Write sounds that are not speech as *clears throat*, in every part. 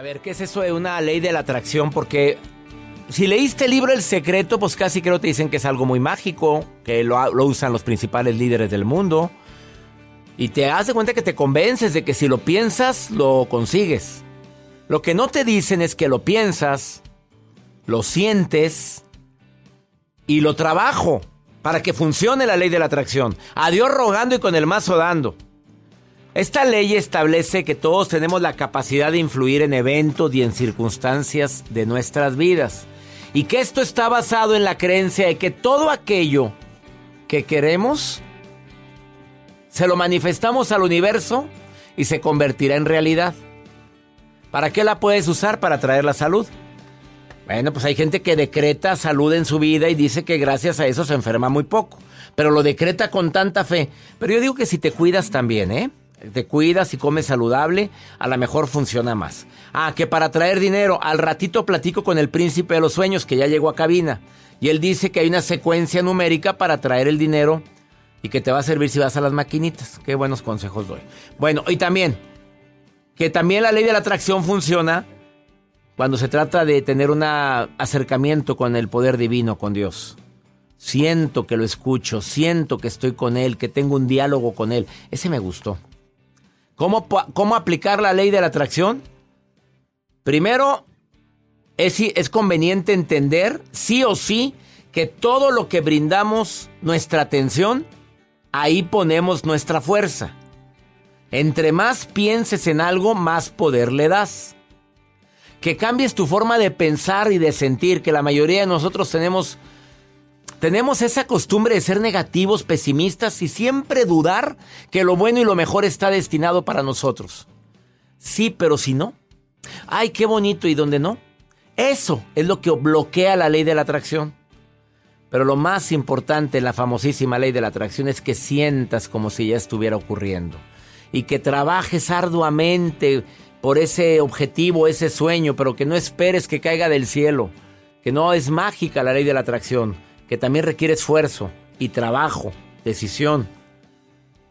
A ver, ¿qué es eso de una ley de la atracción? Porque si leíste el libro El Secreto, pues casi creo que te dicen que es algo muy mágico, que lo, lo usan los principales líderes del mundo. Y te das de cuenta que te convences de que si lo piensas, lo consigues. Lo que no te dicen es que lo piensas, lo sientes y lo trabajo para que funcione la ley de la atracción. A Dios rogando y con el mazo dando. Esta ley establece que todos tenemos la capacidad de influir en eventos y en circunstancias de nuestras vidas. Y que esto está basado en la creencia de que todo aquello que queremos se lo manifestamos al universo y se convertirá en realidad. ¿Para qué la puedes usar? Para traer la salud. Bueno, pues hay gente que decreta salud en su vida y dice que gracias a eso se enferma muy poco. Pero lo decreta con tanta fe. Pero yo digo que si te cuidas también, ¿eh? Te cuidas y comes saludable, a lo mejor funciona más. Ah, que para traer dinero, al ratito platico con el príncipe de los sueños que ya llegó a cabina. Y él dice que hay una secuencia numérica para traer el dinero y que te va a servir si vas a las maquinitas. Qué buenos consejos doy. Bueno, y también, que también la ley de la atracción funciona cuando se trata de tener un acercamiento con el poder divino, con Dios. Siento que lo escucho, siento que estoy con Él, que tengo un diálogo con Él. Ese me gustó. ¿Cómo, cómo aplicar la ley de la atracción? Primero, es, es conveniente entender, sí o sí, que todo lo que brindamos nuestra atención, ahí ponemos nuestra fuerza. Entre más pienses en algo, más poder le das. Que cambies tu forma de pensar y de sentir, que la mayoría de nosotros tenemos tenemos esa costumbre de ser negativos, pesimistas y siempre dudar que lo bueno y lo mejor está destinado para nosotros. Sí, pero si no. Ay, qué bonito y dónde no. Eso es lo que bloquea la ley de la atracción. Pero lo más importante en la famosísima ley de la atracción es que sientas como si ya estuviera ocurriendo. Y que trabajes arduamente por ese objetivo, ese sueño, pero que no esperes que caiga del cielo. Que no es mágica la ley de la atracción que también requiere esfuerzo y trabajo, decisión.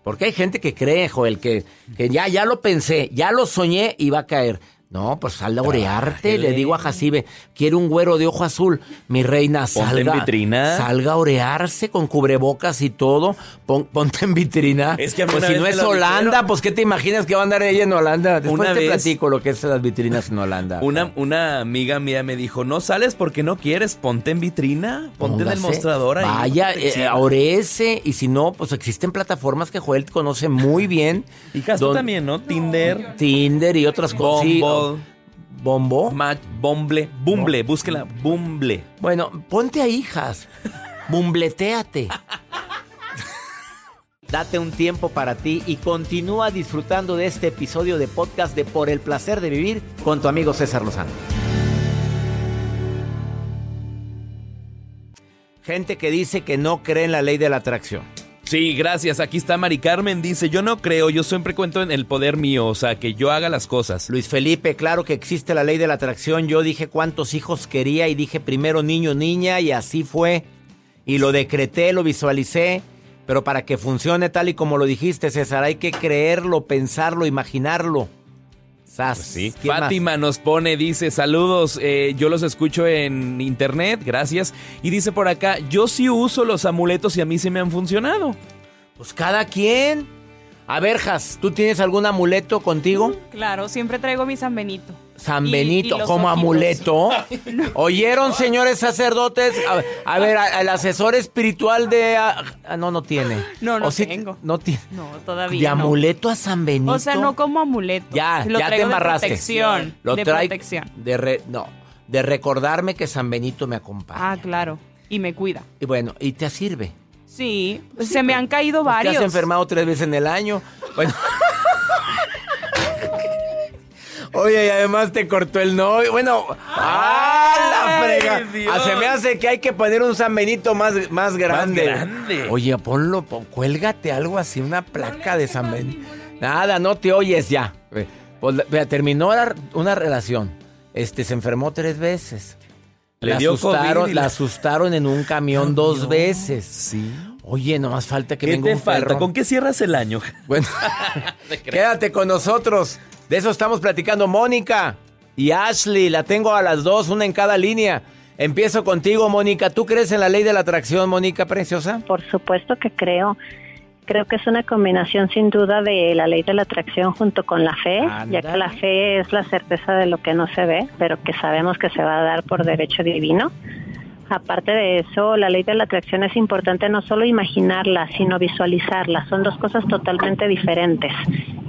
Porque hay gente que cree, Joel, que, que ya, ya lo pensé, ya lo soñé y va a caer. No, pues sal a orearte. Le digo a Jacibe, quiere un güero de ojo azul. Mi reina, salga. en vitrina. Salga a orearse con cubrebocas y todo. ponte en vitrina. Es que pues si no es Holanda, pues ¿qué te imaginas que va a andar ella en Holanda? Después te platico lo que es las vitrinas en Holanda. Una, una amiga mía me dijo, no sales porque no quieres, ponte en vitrina, ponte en el mostrador ahí. Vaya, eh, Y si no, pues existen plataformas que Joel conoce muy bien. *laughs* y tú también, ¿no? Tinder. Tinder y otras cosas. ¿Bombo? bomble, bumble, búsquela, bumble. Bueno, ponte a hijas. Bumbleteate. Date un tiempo para ti y continúa disfrutando de este episodio de podcast de Por el placer de vivir con tu amigo César Lozano. Gente que dice que no cree en la ley de la atracción. Sí, gracias. Aquí está Mari Carmen. Dice, yo no creo, yo siempre cuento en el poder mío, o sea, que yo haga las cosas. Luis Felipe, claro que existe la ley de la atracción. Yo dije cuántos hijos quería y dije primero niño, niña y así fue. Y lo decreté, lo visualicé. Pero para que funcione tal y como lo dijiste, César, hay que creerlo, pensarlo, imaginarlo. Pues sí. Fátima nos pone, dice, saludos, eh, yo los escucho en internet, gracias. Y dice por acá, yo sí uso los amuletos y a mí sí me han funcionado. Pues cada quien. A ver, Jas, ¿tú tienes algún amuleto contigo? Claro, siempre traigo mi San Benito. San Benito, como amuleto. *laughs* ¿Oyeron, señores sacerdotes? A, ver, el asesor espiritual de... No, no tiene. No, no tengo. no tiene. No, todavía ¿De amuleto a San Benito? O sea, no como amuleto. Ya, ya te embarraste. De protección. Lo de protección. De no, de recordarme que San Benito me acompaña. Ah, claro. Y me cuida. Y bueno, ¿y te sirve? Sí, se me han caído varios. Te has enfermado tres veces en el año. Bueno. *laughs* Oye, y además te cortó el novio. Bueno, ¡ah, la frega! Ah, se me hace que hay que poner un San Benito más, más grande. Más grande. Oye, ponlo, cuélgate algo así, una placa de San Benito. Nada, no te oyes ya. Pues, terminó una relación. Este, se enfermó tres veces. Le la asustaron, la... asustaron en un camión dos veces. Sí. Oye, no más falta que ¿Qué venga te falta? ¿Con qué cierras el año? Bueno, *laughs* *laughs* quédate con nosotros. De eso estamos platicando Mónica y Ashley. La tengo a las dos, una en cada línea. Empiezo contigo, Mónica. ¿Tú crees en la ley de la atracción, Mónica Preciosa? Por supuesto que creo. Creo que es una combinación sin duda de la ley de la atracción junto con la fe, ya que la fe es la certeza de lo que no se ve, pero que sabemos que se va a dar por derecho divino. Aparte de eso, la ley de la atracción es importante no solo imaginarla, sino visualizarla. Son dos cosas totalmente diferentes.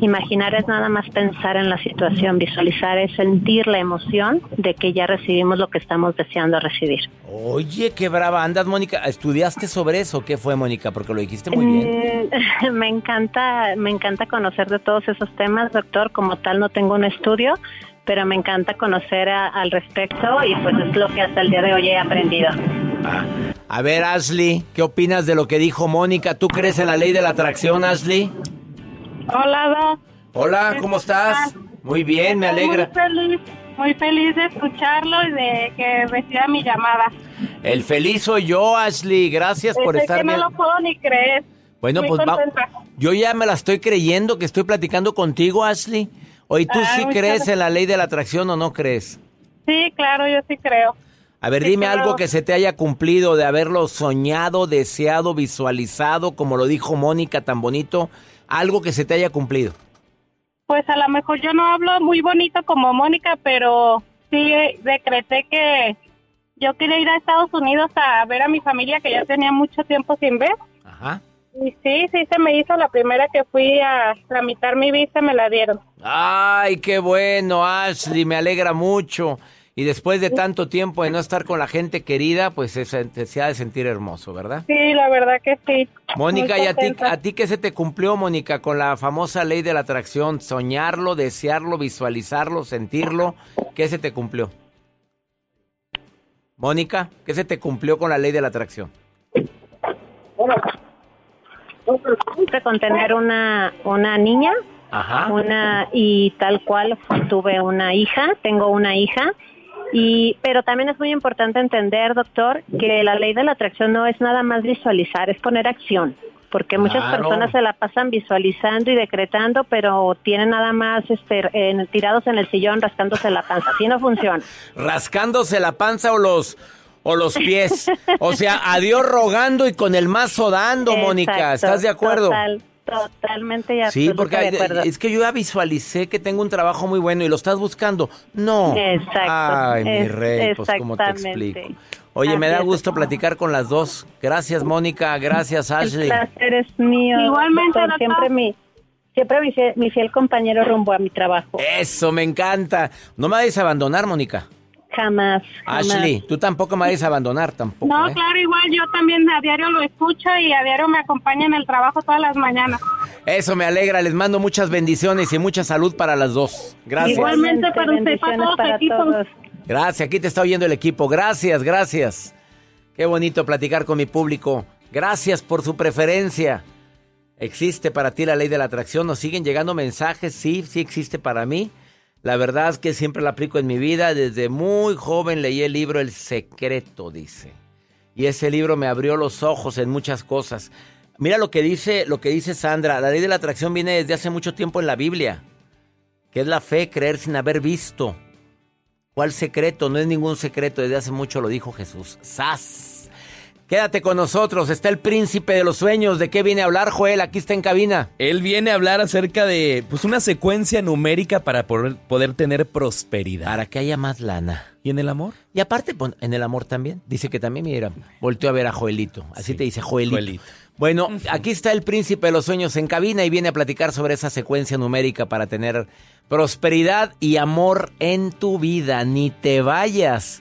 Imaginar es nada más pensar en la situación, visualizar es sentir la emoción de que ya recibimos lo que estamos deseando recibir. Oye, qué brava andas, Mónica. ¿Estudiaste sobre eso? ¿Qué fue, Mónica? Porque lo dijiste muy bien. Mm, *laughs* me encanta, me encanta conocer de todos esos temas, doctor. Como tal, no tengo un estudio, pero me encanta conocer al respecto y pues es lo que hasta el día de hoy he aprendido. Ah. A ver, Ashley, ¿qué opinas de lo que dijo Mónica? ¿Tú crees en la ley de la atracción, Ashley? Hola, Hola, ¿cómo estás? Muy bien, me alegra. Muy feliz, muy feliz de escucharlo y de que reciba mi llamada. El feliz soy yo, Ashley. Gracias por es estar que no lo puedo ni creer. Bueno, pues yo ya me la estoy creyendo que estoy platicando contigo, Ashley. Oye, ¿tú sí crees en la ley de la atracción o no crees? Sí, claro, yo sí creo. A ver, dime algo que se te haya cumplido de haberlo soñado, deseado, visualizado, como lo dijo Mónica tan bonito, algo que se te haya cumplido. Pues a lo mejor yo no hablo muy bonito como Mónica, pero sí decreté que yo quería ir a Estados Unidos a ver a mi familia que ya tenía mucho tiempo sin ver. Ajá. Y sí, sí se me hizo la primera que fui a tramitar mi visa, me la dieron. Ay, qué bueno, Ashley, me alegra mucho. Y después de tanto tiempo de no estar con la gente querida, pues se, se ha de sentir hermoso, ¿verdad? Sí, la verdad que sí. Mónica, ¿y a ti, a ti qué se te cumplió, Mónica, con la famosa ley de la atracción? Soñarlo, desearlo, visualizarlo, sentirlo. ¿Qué se te cumplió? Mónica, ¿qué se te cumplió con la ley de la atracción? Con tener una, una niña, Ajá. una y tal cual tuve una hija, tengo una hija. Y, pero también es muy importante entender, doctor, que la ley de la atracción no es nada más visualizar, es poner acción. Porque muchas Claro. personas se la pasan visualizando y decretando, pero tienen nada más este, en- tirados en el sillón rascándose la panza. Así no funciona. rascándose la panza o los o los pies. O sea, a Dios rogando y con el mazo dando, Mónica. ¿Estás de acuerdo? Total, totalmente y Sí, porque de hay- acuerdo. es que yo ya visualicé que tengo un trabajo muy bueno y lo estás buscando. No. Exacto, Ay, mi rey, pues cómo te explico. Oye, me da es. gusto platicar con las dos. Gracias, Mónica. Gracias, El Ashley. placer es mío. Igualmente, doctor. siempre mi siempre mi fiel, mi fiel compañero rumbo a mi trabajo. Eso, me encanta. No me vayas a abandonar, Mónica. Jamás. Ashley, tú tampoco me vayas a abandonar tampoco. No, ¿eh? claro, igual yo también a diario lo escucho y a diario me acompaña en el trabajo todas las mañanas. Eso me alegra, les mando muchas bendiciones y mucha salud para las dos. Gracias. Igualmente para usted, para todos para equipos. todos. Gracias, aquí te está oyendo el equipo. Gracias, gracias. Qué bonito platicar con mi público. Gracias por su preferencia. ¿Existe para ti la ley de la atracción? ¿Nos siguen llegando mensajes? Sí, sí existe para mí. La verdad es que siempre la aplico en mi vida. Desde muy joven leí el libro El Secreto, dice. Y ese libro me abrió los ojos en muchas cosas. Mira lo que dice, lo que dice Sandra. La ley de la atracción viene desde hace mucho tiempo en la Biblia. Que es la fe, creer sin haber visto. ¿Cuál secreto? No es ningún secreto. Desde hace mucho lo dijo Jesús. ¡Sas! Quédate con nosotros. Está el príncipe de los sueños. ¿De qué viene a hablar, Joel? Aquí está en cabina. Él viene a hablar acerca de pues una secuencia numérica para poder, poder tener prosperidad. Para que haya más lana. ¿Y en el amor? Y aparte, pon- en el amor también. Dice que también, mira, volteó a ver a Joelito. Así Sí, te dice Joelito. Joelito. Bueno, aquí está el príncipe de los sueños en cabina y viene a platicar sobre esa secuencia numérica para tener prosperidad y amor en tu vida. Ni te vayas.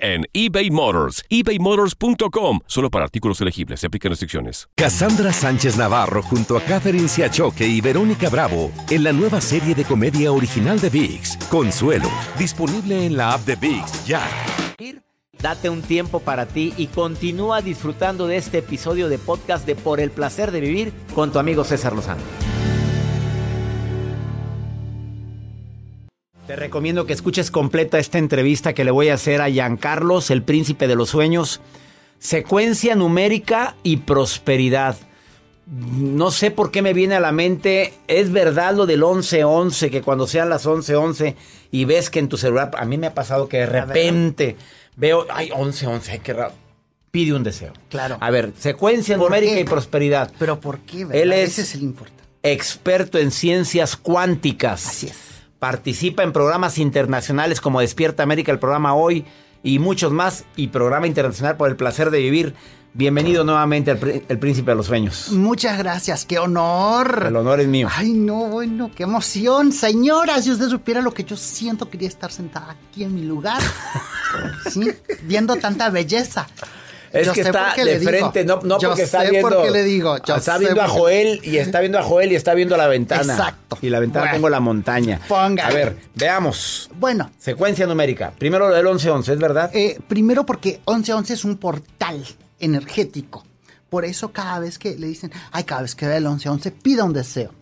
en eBay Motors. ebaymotors.com. Solo para artículos elegibles. Se aplican restricciones. Cassandra Sánchez Navarro junto a Catherine Siachoque y Verónica Bravo en la nueva serie de comedia original de VIX, Consuelo, disponible en la app de VIX ya. Date un tiempo para ti y continúa disfrutando de este episodio de podcast de Por el placer de vivir con tu amigo César Lozano. Te recomiendo que escuches completa esta entrevista que le voy a hacer a Giancarlos, el príncipe de los sueños. Secuencia numérica y prosperidad. No sé por qué me viene a la mente, es verdad lo del 1111, que cuando sean las 1111 y ves que en tu celular, a mí me ha pasado que de repente veo, ay, 1111, ay, qué raro. Pide un deseo. Claro. A ver, secuencia ¿Por numérica qué? y prosperidad. Pero ¿por qué? verdad? Él es Ese es el importante. experto en ciencias cuánticas. Así es. Participa en programas internacionales como Despierta América, el programa Hoy y muchos más, y programa internacional por el placer de vivir. Bienvenido nuevamente al el Príncipe de los Sueños. Muchas gracias, qué honor. El honor es mío. Ay, no, bueno, qué emoción. Señora, si usted supiera lo que yo siento, quería estar sentada aquí en mi lugar. *laughs* sí, viendo tanta belleza. Es Yo que está de digo. frente, no, no Yo porque está viendo. por qué le digo. Yo está viendo a Joel y está viendo a Joel y está viendo la ventana. Exacto. Y la ventana Bueno. tengo la montaña. Póngale. A ver, veamos. Bueno, Secuencia numérica. Primero lo del 1111, ¿es verdad? eh, primero porque 1111 es un portal energético. Por eso cada vez que le dicen, ay, cada vez que ve el 1111, pida un deseo.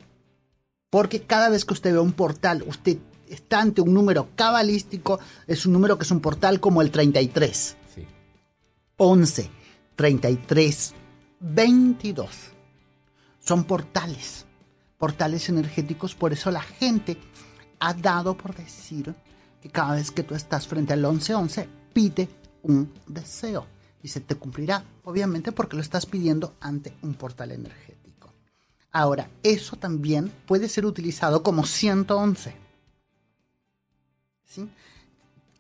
Porque cada vez que usted ve un portal, usted está ante un número cabalístico, es un número que es un portal como el 33. Sí. 11, 33, 22. Son portales, portales energéticos, por eso la gente ha dado por decir que cada vez que tú estás frente al 1111, pide un deseo y se te cumplirá, obviamente porque lo estás pidiendo ante un portal energético. Ahora, eso también puede ser utilizado como 111. ¿Sí?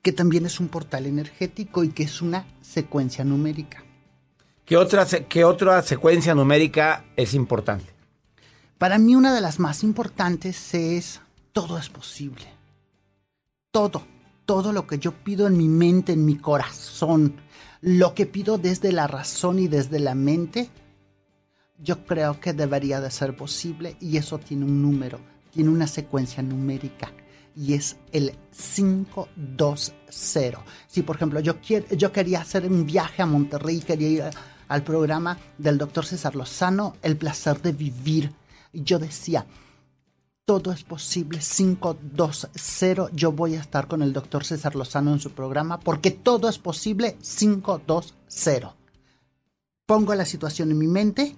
Que también es un portal energético y que es una secuencia numérica. ¿Qué otra, qué otra secuencia numérica es importante? Para mí una de las más importantes es todo es posible. Todo, todo lo que yo pido en mi mente, en mi corazón, lo que pido desde la razón y desde la mente, yo creo que debería de ser posible y eso tiene un número, tiene una secuencia numérica y es el 520. Si por ejemplo yo, quiero, yo quería hacer un viaje a Monterrey, quería ir al programa del doctor César Lozano, El placer de vivir, yo decía, todo es posible, 520, yo voy a estar con el doctor César Lozano en su programa, porque todo es posible, 520. Pongo la situación en mi mente,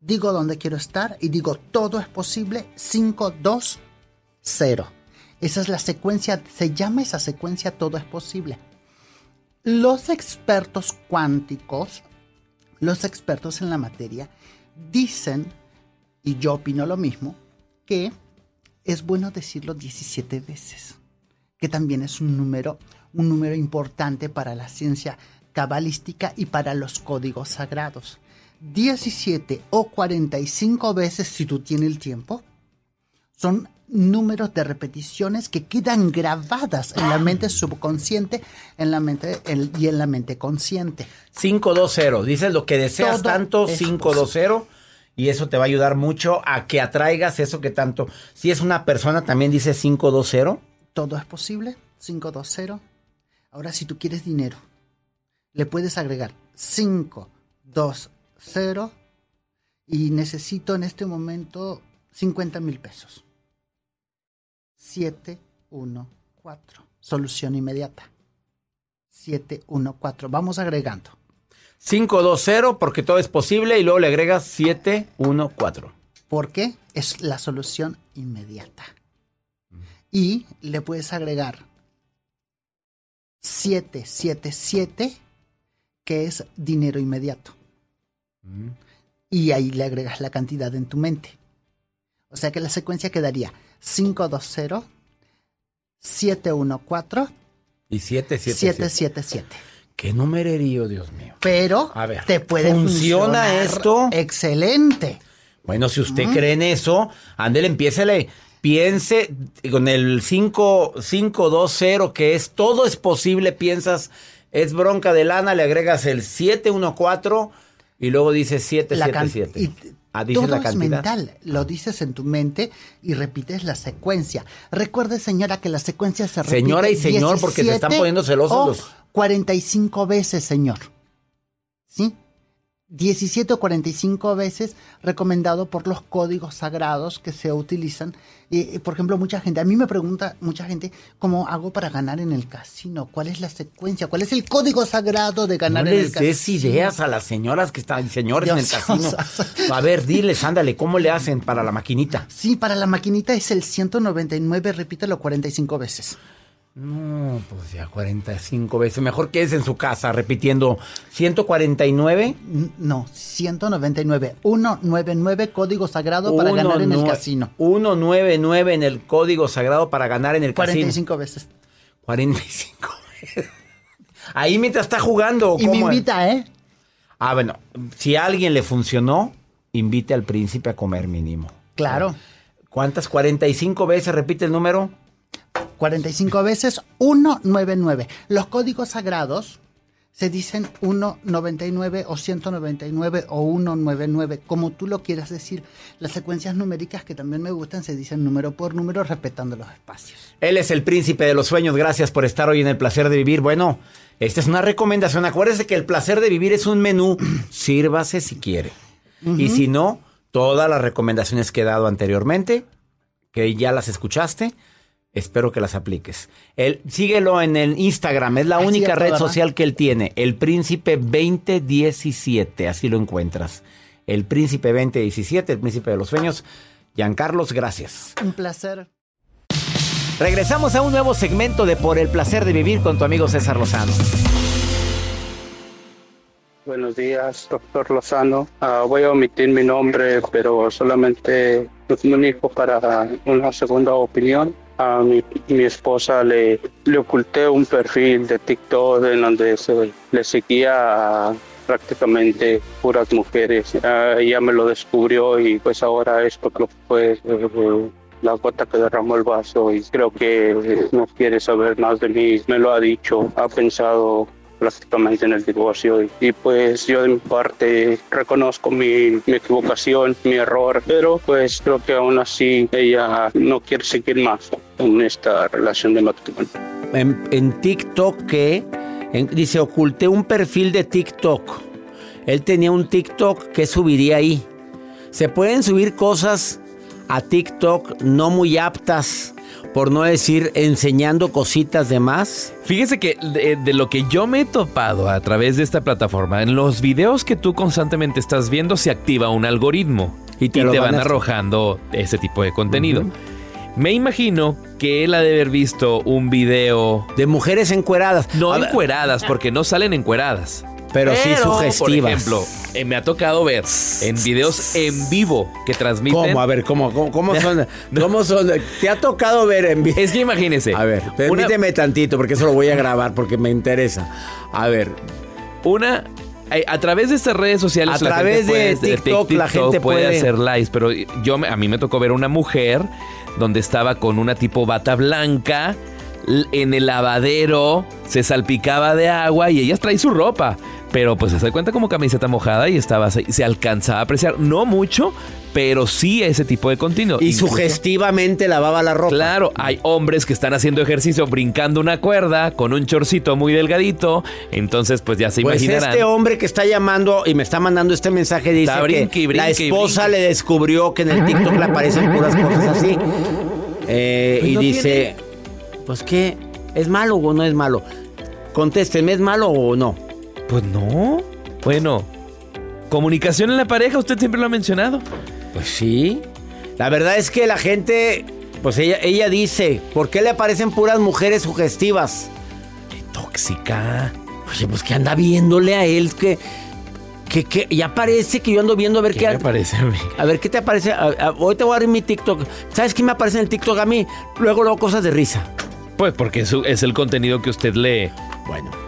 digo dónde quiero estar y digo todo es posible 520. Esa es la secuencia, se llama esa secuencia todo es posible. Los expertos cuánticos, los expertos en la materia, dicen, y yo opino lo mismo, que es bueno decirlo 17 veces, que también es un número, un número importante para la ciencia cabalística y para los códigos sagrados. 17 o 45 veces si tú tienes el tiempo, son números de repeticiones que quedan grabadas en la mente subconsciente en la mente, y en la mente consciente. 520, dices lo que deseas tanto, 520, y eso te va a ayudar mucho a que atraigas eso que tanto. Si es una persona, también dice 520. Todo es posible, 520. Ahora, si tú quieres dinero, le puedes agregar 520 y necesito en este momento 50 mil pesos. 714. Solución inmediata. 714. Vamos agregando. 520 porque todo es posible y luego le agregas 714. ¿Por qué? Es la solución inmediata. Y le puedes agregar 777 que es dinero inmediato. Y ahí le agregas la cantidad en tu mente. O sea que la secuencia quedaría 520 714 y 777. 777. Qué numererío, Dios mío. Pero te puede ¿Funciona esto? Excelente. Bueno, si usted cree en eso, ándele, empiécele. Piense con el 5520, que es todo es posible, piensas, es bronca de lana, le agregas el 714 y luego dices 777. Ah, todo es mental, lo dices en tu mente y repites la secuencia. Recuerde, señora, que la secuencia se repite. Señora y señor, porque se están poniendo celosos los. 45 veces, señor. ¿Sí? 17 o 45 veces recomendado por los códigos sagrados que se utilizan. y por ejemplo, mucha gente, a mí me pregunta mucha gente, ¿cómo hago para ganar en el casino? ¿Cuál es la secuencia? ¿Cuál es el código sagrado de ganar en el casino? No les des ideas a las señoras que están, señores en el casino. A ver, diles, ándale, ¿cómo le hacen para la maquinita? Sí, para la maquinita es el 199, repítelo 45 veces. No, pues ya 45 veces. Mejor que es en su casa repitiendo 149. No, 199. 199 código sagrado para ganar en el casino. 199 en el código sagrado para ganar en el 45 veces. 45 veces. Ahí mientras está jugando. Y me invita, ¿eh? Ah, bueno. Si a alguien le funcionó, invite al príncipe a comer mínimo. Claro. ¿Cuántas? 45 veces repite el número. 45 veces 199. Los códigos sagrados se dicen 199 o 199 o 199, como tú lo quieras decir. Las secuencias numéricas que también me gustan se dicen número por número respetando los espacios. Él es el príncipe de los sueños. Gracias por estar hoy en el placer de vivir. Bueno, esta es una recomendación. Acuérdese que el placer de vivir es un menú. *clears throat* Sírvase si quiere. Y si no, todas las recomendaciones que he dado anteriormente, que ya las escuchaste, Espero que las apliques. Él, síguelo en el Instagram, es la única red social que él tiene. El Príncipe 2017, así lo encuentras. El Príncipe 2017, el Príncipe de los Sueños. Giancarlos, gracias. Un placer. Regresamos a un nuevo segmento de Por el placer de vivir con tu amigo César Lozano. Buenos días, doctor Lozano. Ah, voy a omitir mi nombre, pero solamente me comunico para una segunda opinión a mi, mi esposa le, le, oculté un perfil de TikTok en donde se, le seguía prácticamente puras mujeres. Uh, ella me lo descubrió y pues ahora esto fue uh, la gota que derramó el vaso y creo que no quiere saber más de mí. Me lo ha dicho, ha pensado prácticamente en el divorcio y, pues yo de mi parte reconozco mi, mi, equivocación, mi error, pero pues creo que aún así ella no quiere seguir más en esta relación de matrimonio. En, en TikTok que dice oculté un perfil de TikTok. Él tenía un TikTok que subiría ahí. Se pueden subir cosas a TikTok no muy aptas por no decir enseñando cositas de más? Fíjese que de, lo que yo me he topado a través de esta plataforma, en los videos que tú constantemente estás viendo se activa un algoritmo y te, van, arrojando ese tipo de contenido. Me imagino que él ha de haber visto un video. De mujeres encueradas. No encueradas, porque no salen encueradas. Pero, sí sugestivas. Por ejemplo, eh, me ha tocado ver en videos en vivo que transmiten. ¿Cómo? A ver, ¿cómo, cómo, *laughs* son? ¿Cómo son? ¿Te ha tocado ver en vivo? Es que imagínese. A ver, permíteme tantito porque eso lo voy a grabar porque me interesa. A ver. Una eh, a través de estas redes sociales, a través de, TikTok, la gente puede, hacer lives, pero yo a mí me tocó ver una mujer donde estaba con una tipo bata blanca en el lavadero, se salpicaba de agua y ella trae su ropa. Pero pues se da cuenta como camiseta mojada y estaba se alcanzaba a apreciar, no mucho, pero sí ese tipo de contenido. Y sugestivamente lavaba la ropa. Claro, hay hombres que están haciendo ejercicio brincando una cuerda con un chorcito muy delgadito, entonces pues ya se pues Este hombre que está llamando y me está mandando este mensaje dice que la esposa le descubrió que en el TikTok le aparecen puras cosas así. Eh, pues y dice, pues qué, ¿es malo o no es malo? Contésteme, ¿es malo o no? Pues no. Bueno, comunicación en la pareja, usted siempre lo ha mencionado. Pues sí. La verdad es que la gente, pues ella, ella dice, ¿por qué le aparecen puras mujeres sugestivas? Qué tóxica. Oye, pues que anda viéndole a él que... Que, que, ya parece que yo ando viendo a ver qué. ¿Qué me aparece a mí? A ver qué te aparece. hoy te voy a dar mi TikTok. ¿Sabes qué me aparece en el TikTok a mí? Luego, luego cosas de risa. Pues porque es, es el contenido que usted lee. Bueno.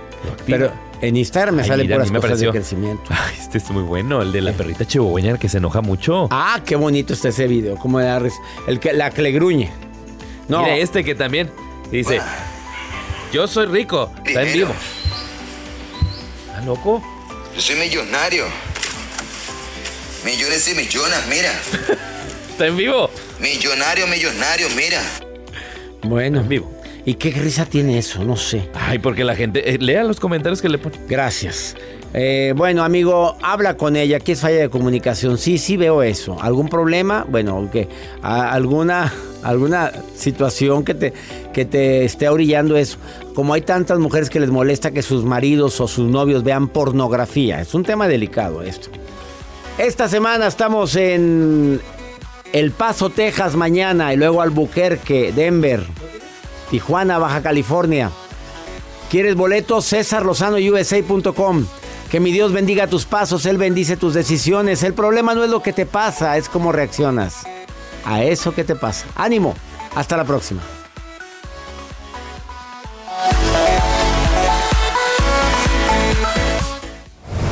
Pero en Instagram me sale puras cosas de crecimiento. *laughs* Ay, este es muy bueno, el de la perrita chihuahueña que se enoja mucho. Ah, qué bonito está ese video. Como de el que la que le gruñe. No. Mira este que también dice, "Yo soy rico." Está en vivo. ¿Está loco? Yo soy millonario. Millones y millones, mira. *laughs* Está en vivo. Millonario, millonario, mira. Bueno, en vivo. ¿Y qué risa tiene eso? No sé. Ay, porque la gente. Eh, lea los comentarios que le ponen. Gracias. Eh, bueno, amigo, habla con ella. ¿Qué es falla de comunicación? Sí, sí veo eso. ¿Algún problema? Bueno, que alguna, alguna situación que te, que te esté orillando eso. Como hay tantas mujeres que les molesta que sus maridos o sus novios vean pornografía. Es un tema delicado esto. Esta semana estamos en El Paso, Texas, mañana. Y luego Albuquerque, Denver. Tijuana, Baja California. ¿Quieres boletos? USA.com. Que mi Dios bendiga tus pasos, Él bendice tus decisiones. El problema no es lo que te pasa, es cómo reaccionas a eso que te pasa. Ánimo, hasta la próxima.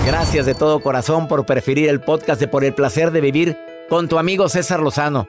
Gracias de todo corazón por preferir el podcast de Por el Placer de Vivir con tu amigo César Lozano.